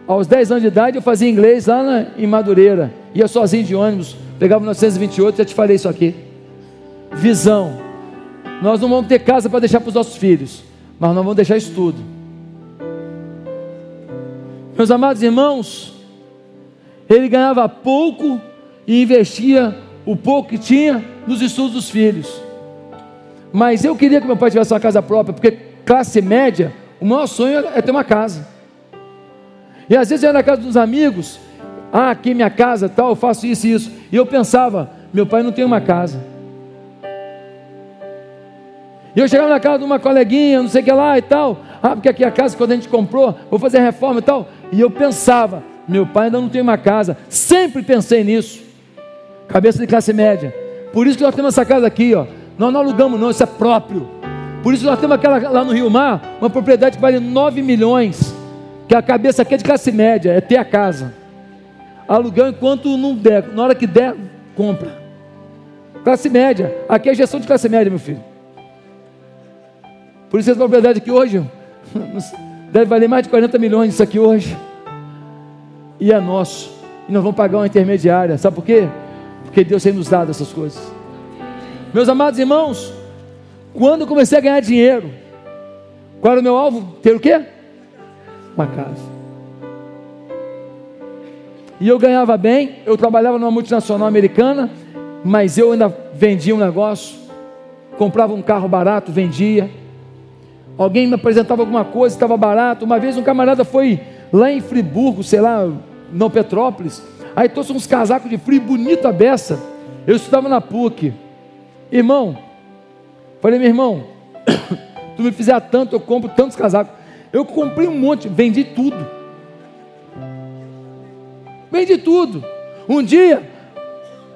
aos 10 anos de idade eu fazia inglês lá na, em Madureira. Ia sozinho de ônibus, pegava 1928, já te falei isso aqui. Visão. Nós não vamos ter casa para deixar para os nossos filhos, mas nós vamos deixar estudo. Meus amados irmãos, ele ganhava pouco e investia o pouco que tinha nos estudos dos filhos. Mas eu queria que meu pai tivesse uma casa própria, porque classe média, o maior sonho é ter uma casa. E às vezes eu ia na casa dos amigos, ah, aqui é minha casa, tal, eu faço isso e isso. E eu pensava, meu pai não tem uma casa. E eu chegava na casa de uma coleguinha, não sei o que lá e tal. Ah, porque aqui é a casa quando a gente comprou, vou fazer reforma e tal. E eu pensava, meu pai ainda não tem uma casa. Sempre pensei nisso. Cabeça de classe média. Por isso que nós temos essa casa aqui, ó. Nós não alugamos, não, isso é próprio. Por isso nós temos aquela lá no Rio Mar, uma propriedade que vale 9 milhões. Que a cabeça aqui é de classe média, é ter a casa. Aluguel enquanto não der, na hora que der, compra. Classe média. Aqui é gestão de classe média, meu filho. Por isso essa propriedade aqui hoje deve valer mais de 40 milhões isso aqui hoje. E é nosso. E nós vamos pagar uma intermediária. Sabe por quê? Porque Deus tem nos dado essas coisas. Meus amados irmãos, quando eu comecei a ganhar dinheiro, qual era o meu alvo? Ter o quê? Uma casa. E eu ganhava bem, eu trabalhava numa multinacional americana, mas eu ainda vendia um negócio, comprava um carro barato, vendia. Alguém me apresentava alguma coisa, estava barato. Uma vez um camarada foi lá em Friburgo, sei lá, não Petrópolis, Aí trouxe uns casacos de frio bonito a beça. Eu estudava na PUC. Irmão, falei, meu irmão, tu me fizer tanto, eu compro tantos casacos. Eu comprei um monte, vendi tudo. Vendi tudo. Um dia,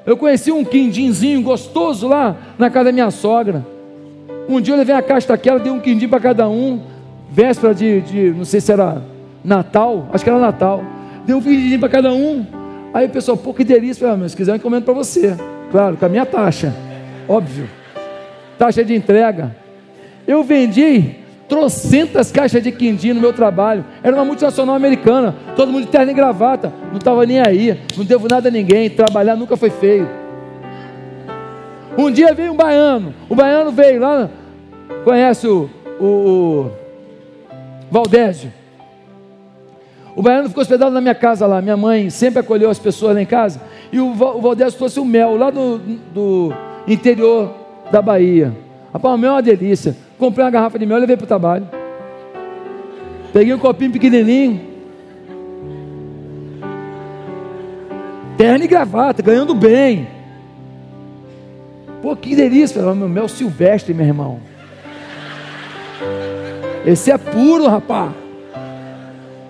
eu conheci um quindinzinho gostoso lá na casa da minha sogra. Um dia eu levei a caixa daquela, dei um quindim para cada um. Véspera de, de, não sei se era Natal, acho que era Natal. Dei um quindim para cada um. Aí o pessoal, pô, que delícia. Falei, ah, mas se quiser eu encomendo para você. Claro, com a minha taxa. Óbvio. Taxa de entrega. Eu vendi trocentas caixas de quindim no meu trabalho. Era uma multinacional americana. Todo mundo de terno e gravata. Não estava nem aí. Não devo nada a ninguém. Trabalhar nunca foi feio. Um dia veio um baiano. O baiano veio lá. Conhece o, o, o Valdésio. O baiano ficou hospedado na minha casa lá. Minha mãe sempre acolheu as pessoas lá em casa. E o, o Valdez trouxe o mel lá do, do interior da Bahia. Rapaz, o mel é uma delícia. Comprei uma garrafa de mel levei para o trabalho. Peguei um copinho pequenininho. Terno e gravata, ganhando bem. Pô, que delícia. Meu mel silvestre, meu irmão. Esse é puro, rapaz.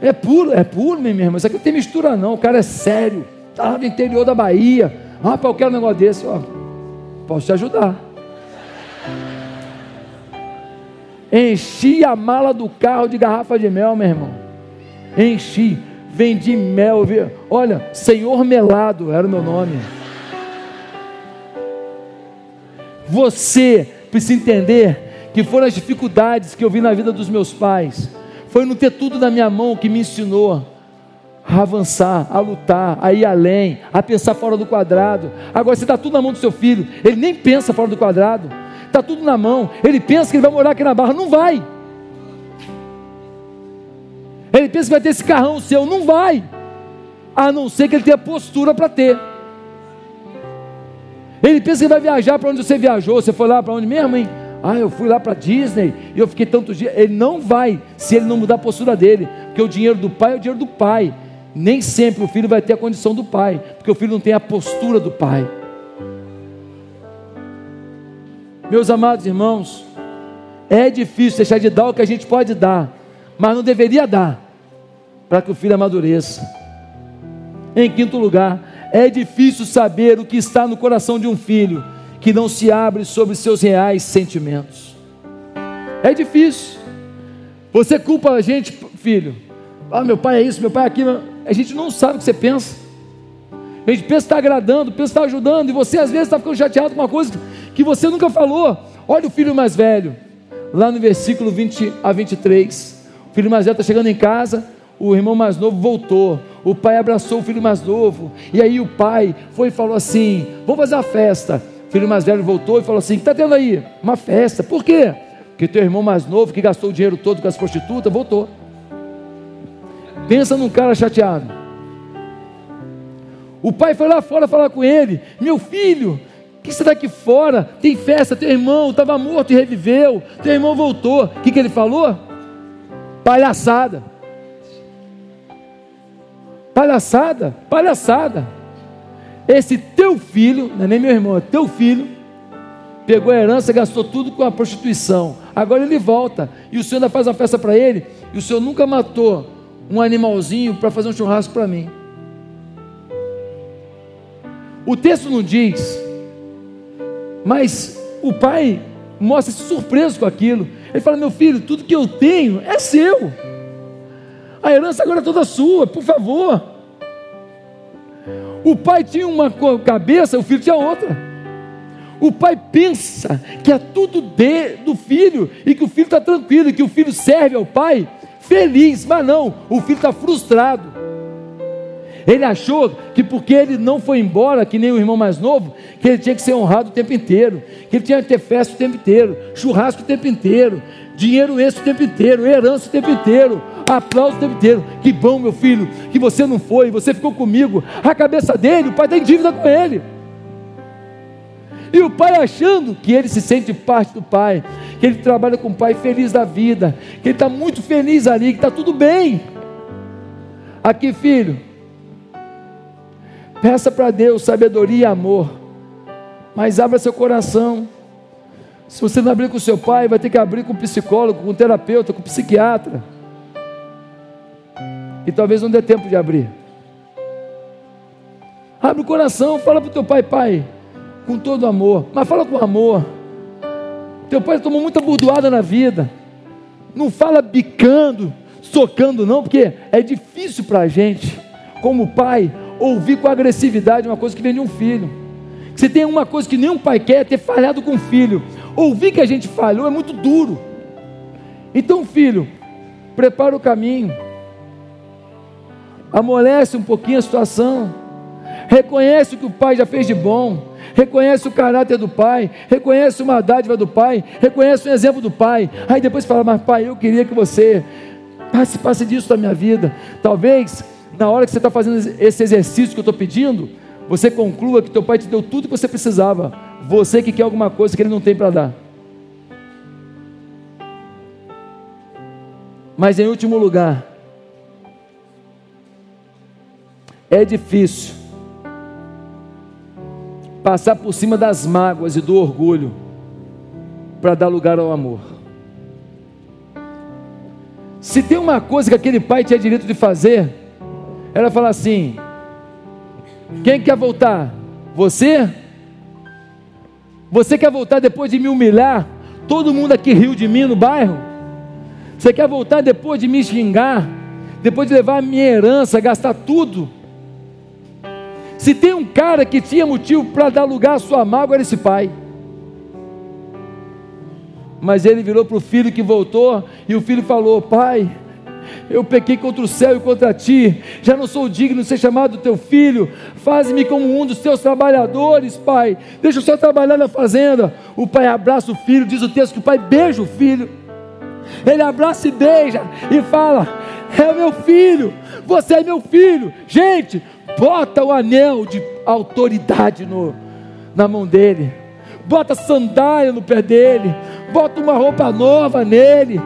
É puro, é puro, meu irmão. Isso aqui não tem mistura, não. O cara é sério. Tá no interior da Bahia. Rapaz, eu quero um negócio desse. Ó, posso te ajudar. Enchi a mala do carro de garrafa de mel, meu irmão. Enchi. Vendi mel. Olha, Senhor Melado era o meu nome. Você precisa entender que foram as dificuldades que eu vi na vida dos meus pais foi não ter tudo na minha mão que me ensinou a avançar, a lutar, a ir além, a pensar fora do quadrado. Agora, você está tudo na mão do seu filho, ele nem pensa fora do quadrado, está tudo na mão, ele pensa que ele vai morar aqui na barra, não vai. Ele pensa que vai ter esse carrão seu, não vai, a não ser que ele tenha postura para ter. Ele pensa que vai viajar para onde você viajou, você foi lá para onde mesmo, hein? Ah, eu fui lá para Disney e eu fiquei tantos dias. Ele não vai se ele não mudar a postura dele, porque o dinheiro do pai é o dinheiro do pai. Nem sempre o filho vai ter a condição do pai, porque o filho não tem a postura do pai. Meus amados irmãos, é difícil deixar de dar o que a gente pode dar, mas não deveria dar. para que o filho amadureça. Em quinto lugar, é difícil saber o que está no coração de um filho que não se abre sobre seus reais sentimentos. É difícil. Você culpa a gente, filho. Ah, meu pai é isso, meu pai é aquilo. A gente não sabe o que você pensa. A gente pensa que está agradando, pensa que está ajudando, e você às vezes está ficando chateado com uma coisa que você nunca falou. Olha o filho mais velho, lá no versículo 20 a 23. O filho mais velho está chegando em casa, o irmão mais novo voltou. O pai abraçou o filho mais novo. E aí o pai foi e falou assim: Vamos fazer uma festa. O filho mais velho voltou e falou assim: está tendo aí? Uma festa. Por quê? Porque teu irmão mais novo, que gastou o dinheiro todo com as prostitutas, voltou. Pensa num cara chateado. O pai foi lá fora falar com ele: Meu filho, que está aqui fora? Tem festa, teu irmão estava morto e reviveu, teu irmão voltou. O que, que ele falou? Palhaçada. Palhaçada, palhaçada. Esse teu filho, não é nem meu irmão, é teu filho, pegou a herança, gastou tudo com a prostituição. Agora ele volta e o senhor ainda faz uma festa para ele, e o senhor nunca matou um animalzinho para fazer um churrasco para mim. O texto não diz, mas o pai mostra-se surpreso com aquilo. Ele fala: Meu filho, tudo que eu tenho é seu. A herança agora é toda sua, por favor. O pai tinha uma cabeça, o filho tinha outra. O pai pensa que é tudo de, do filho e que o filho está tranquilo, e que o filho serve ao pai feliz, mas não, o filho está frustrado. Ele achou que porque ele não foi embora, que nem o irmão mais novo, que ele tinha que ser honrado o tempo inteiro, que ele tinha que ter festa o tempo inteiro, churrasco o tempo inteiro, dinheiro esse o tempo inteiro, herança o tempo inteiro, aplauso o tempo inteiro. Que bom, meu filho, que você não foi, você ficou comigo. A cabeça dele, o pai tem dívida com ele. E o pai achando que ele se sente parte do pai, que ele trabalha com o pai feliz da vida, que ele está muito feliz ali, que está tudo bem. Aqui, filho, Peça para Deus sabedoria e amor. Mas abra seu coração. Se você não abrir com seu pai, vai ter que abrir com o psicólogo, com o terapeuta, com o psiquiatra. E talvez não dê tempo de abrir. Abre o coração, fala para o teu pai, pai, com todo amor. Mas fala com amor. Teu pai tomou muita burdoada na vida. Não fala bicando, socando, não, porque é difícil para a gente, como pai, ouvir com agressividade uma coisa que vem de um filho. Se tem uma coisa que nenhum pai quer, é ter falhado com o filho. Ouvir que a gente falhou é muito duro. Então, filho, prepara o caminho. Amolece um pouquinho a situação. Reconhece o que o pai já fez de bom. Reconhece o caráter do pai. Reconhece uma dádiva do pai. Reconhece um exemplo do pai. Aí depois fala, mas pai, eu queria que você passe, passe disso da minha vida. Talvez na hora que você está fazendo esse exercício que eu estou pedindo, você conclua que teu pai te deu tudo que você precisava. Você que quer alguma coisa que ele não tem para dar. Mas em último lugar, é difícil passar por cima das mágoas e do orgulho para dar lugar ao amor. Se tem uma coisa que aquele pai tinha direito de fazer, ela fala assim: Quem quer voltar? Você? Você quer voltar depois de me humilhar? Todo mundo aqui riu de mim no bairro? Você quer voltar depois de me xingar? Depois de levar a minha herança, gastar tudo? Se tem um cara que tinha motivo para dar lugar à sua mágoa, era esse pai. Mas ele virou para o filho que voltou, e o filho falou: Pai, eu pequei contra o céu e contra ti, já não sou digno de ser chamado teu filho, faz-me como um dos teus trabalhadores, pai, deixa o senhor trabalhar na fazenda. O pai abraça o filho, diz o texto que o pai beija o filho, ele abraça e beija e fala: É meu filho, você é meu filho. Gente, bota o anel de autoridade no, na mão dele, bota sandália no pé dele, bota uma roupa nova nele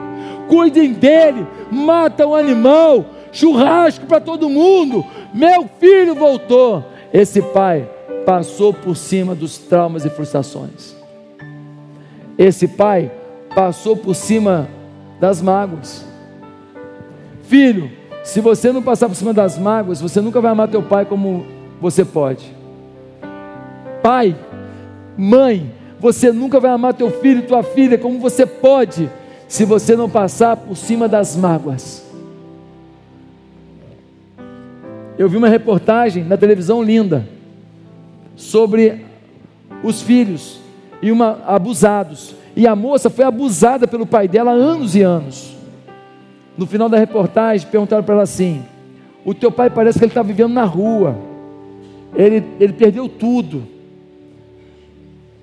cuidem dele, mata o animal, churrasco para todo mundo. Meu filho voltou. Esse pai passou por cima dos traumas e frustrações. Esse pai passou por cima das mágoas. Filho, Se você não passar por cima das mágoas, você nunca vai amar teu pai como você pode. Pai, mãe, você nunca vai amar teu filho, tua filha como você pode, se você não passar por cima das mágoas. Eu vi uma reportagem na televisão linda sobre os filhos e uma abusados. E a moça foi abusada pelo pai dela há anos e anos. No final da reportagem, perguntaram para ela assim: O teu pai parece que ele está vivendo na rua, ele, ele perdeu tudo.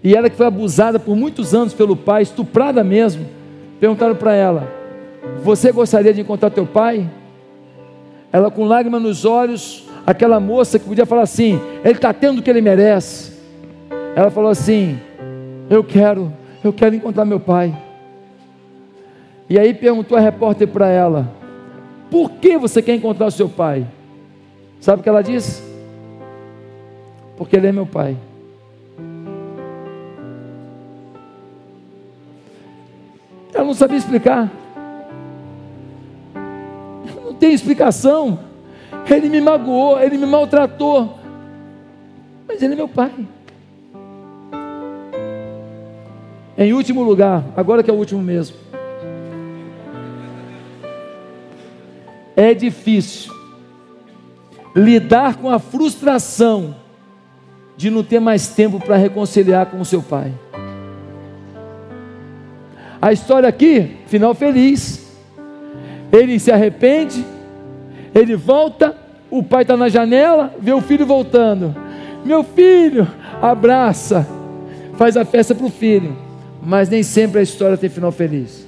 E ela que foi abusada por muitos anos pelo pai, estuprada mesmo, perguntaram para ela: Você gostaria de encontrar teu pai? Ela com lágrimas nos olhos, aquela moça que podia falar assim: Ele está tendo o que ele merece. Ela falou assim: Eu quero, eu quero encontrar meu pai. E aí perguntou a repórter para ela: Por que você quer encontrar o seu pai? Sabe o que ela disse? Porque ele é meu pai. Ela não sabia explicar. Não tem explicação. Ele me magoou, ele me maltratou. Mas ele é meu pai. Em último lugar, agora que é o último mesmo. É difícil lidar com a frustração de não ter mais tempo para reconciliar com o seu pai. A história aqui, final feliz. Ele se arrepende, ele volta, o pai está na janela, vê o filho voltando. Meu filho, abraça, faz a festa para o filho mas nem sempre a história tem final feliz.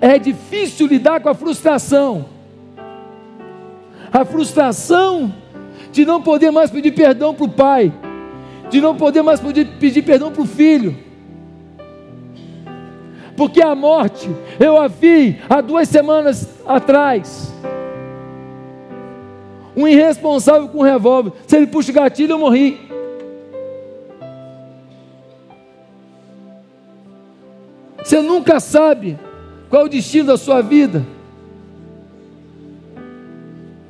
É difícil lidar com a frustração. A frustração de não poder mais pedir perdão para o pai, de não poder mais pedir, pedir perdão para o filho. Porque a morte, eu a vi há duas semanas atrás. Um irresponsável com um revólver. Se ele puxa o gatilho, eu morri. Você nunca sabe qual é o destino da sua vida.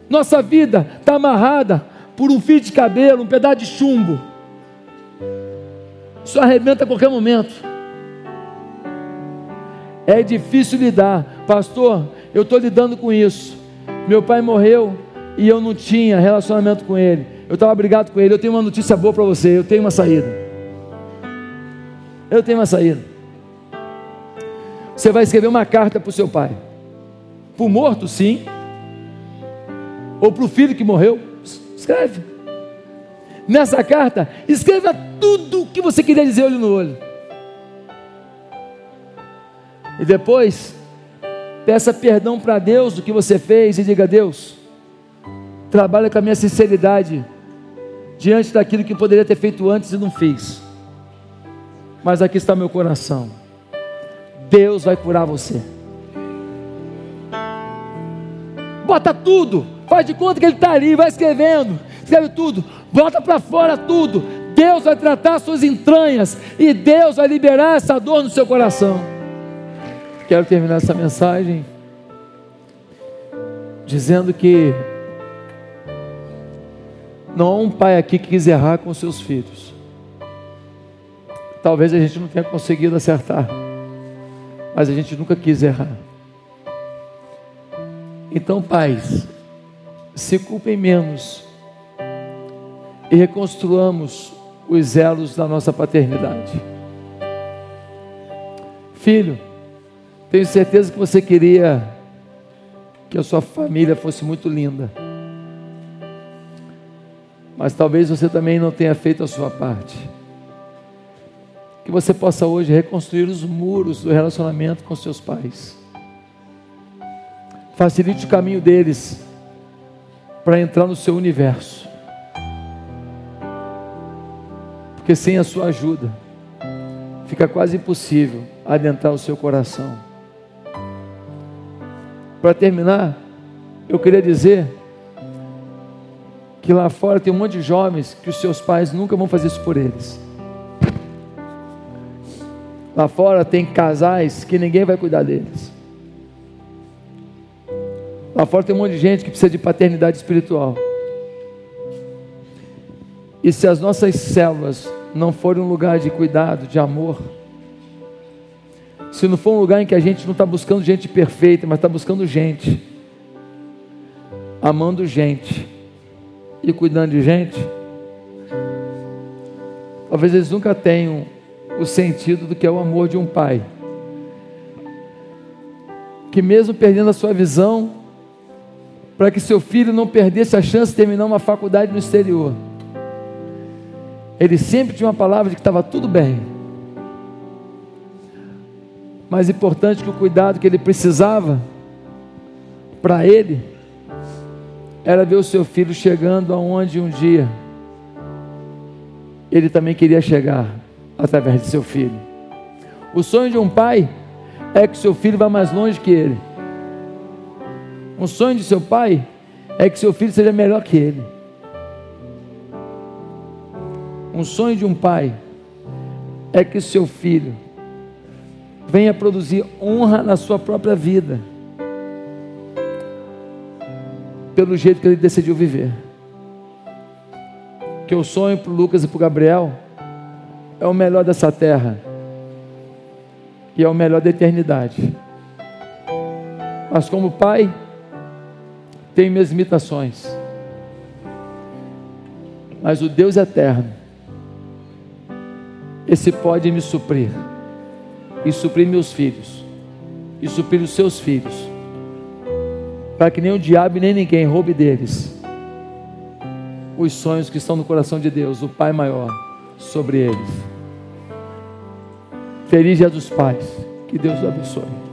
Nossa vida está amarrada por um fio de cabelo, um pedaço de chumbo. Isso arrebenta a qualquer momento. É difícil lidar, pastor. Eu estou lidando com isso. Meu pai morreu e eu não tinha relacionamento com ele. Eu estava brigado com ele. Eu tenho uma notícia boa para você. Eu tenho uma saída. Eu tenho uma saída. Você vai escrever uma carta para o seu pai. Para o morto, sim. Ou para o filho que morreu. Escreve. Nessa carta, escreva tudo o que você queria dizer olho no olho. E depois, peça perdão para Deus do que você fez e diga: Deus, trabalha com a minha sinceridade diante daquilo que poderia ter feito antes e não fiz. Mas aqui está meu coração. Deus vai curar você. Bota tudo, faz de conta que Ele está ali, vai escrevendo, escreve tudo, bota para fora tudo. Deus vai tratar suas entranhas e Deus vai liberar essa dor no seu coração. Quero terminar essa mensagem dizendo que não há um pai aqui que quis errar com seus filhos. Talvez a gente não tenha conseguido acertar mas a gente nunca quis errar. Então, pais, se culpem menos e reconstruamos os elos da nossa paternidade. Filho, tenho certeza que você queria que a sua família fosse muito linda. Mas talvez você também não tenha feito a sua parte que você possa hoje reconstruir os muros do relacionamento com seus pais. Facilite o caminho deles para entrar no seu universo. Porque sem a sua ajuda, fica quase impossível adentrar o seu coração. Para terminar, eu queria dizer que lá fora tem um monte de jovens que os seus pais nunca vão fazer isso por eles. Lá fora tem casais que ninguém vai cuidar deles. Lá fora tem um monte de gente que precisa de paternidade espiritual. E se as nossas células não forem um lugar de cuidado, de amor, se não for um lugar em que a gente não está buscando gente perfeita, mas está buscando gente, amando gente e cuidando de gente, talvez eles nunca tenham o sentido do que é o amor de um pai. Que mesmo perdendo a sua visão, para que seu filho não perdesse a chance de terminar uma faculdade no exterior, ele sempre tinha uma palavra de que estava tudo bem. Mais importante que o cuidado que ele precisava para ele era ver o seu filho chegando aonde um dia ele também queria chegar através de seu filho. O sonho de um pai é que seu filho vá mais longe que ele. Um sonho de seu pai é que seu filho seja melhor que ele. Um sonho de um pai é que seu filho venha produzir honra na sua própria vida, pelo jeito que ele decidiu viver. Que o sonho para o Lucas e para o Gabriel é o melhor dessa terra e é o melhor da eternidade. Mas como pai, tenho minhas limitações. Mas o Deus eterno, esse pode me suprir, e suprir meus filhos, e suprir os seus filhos, para que nem o diabo nem ninguém roube deles os sonhos que estão no coração de Deus, o Pai maior, sobre eles. Feliz dia dos pais. Que Deus o abençoe.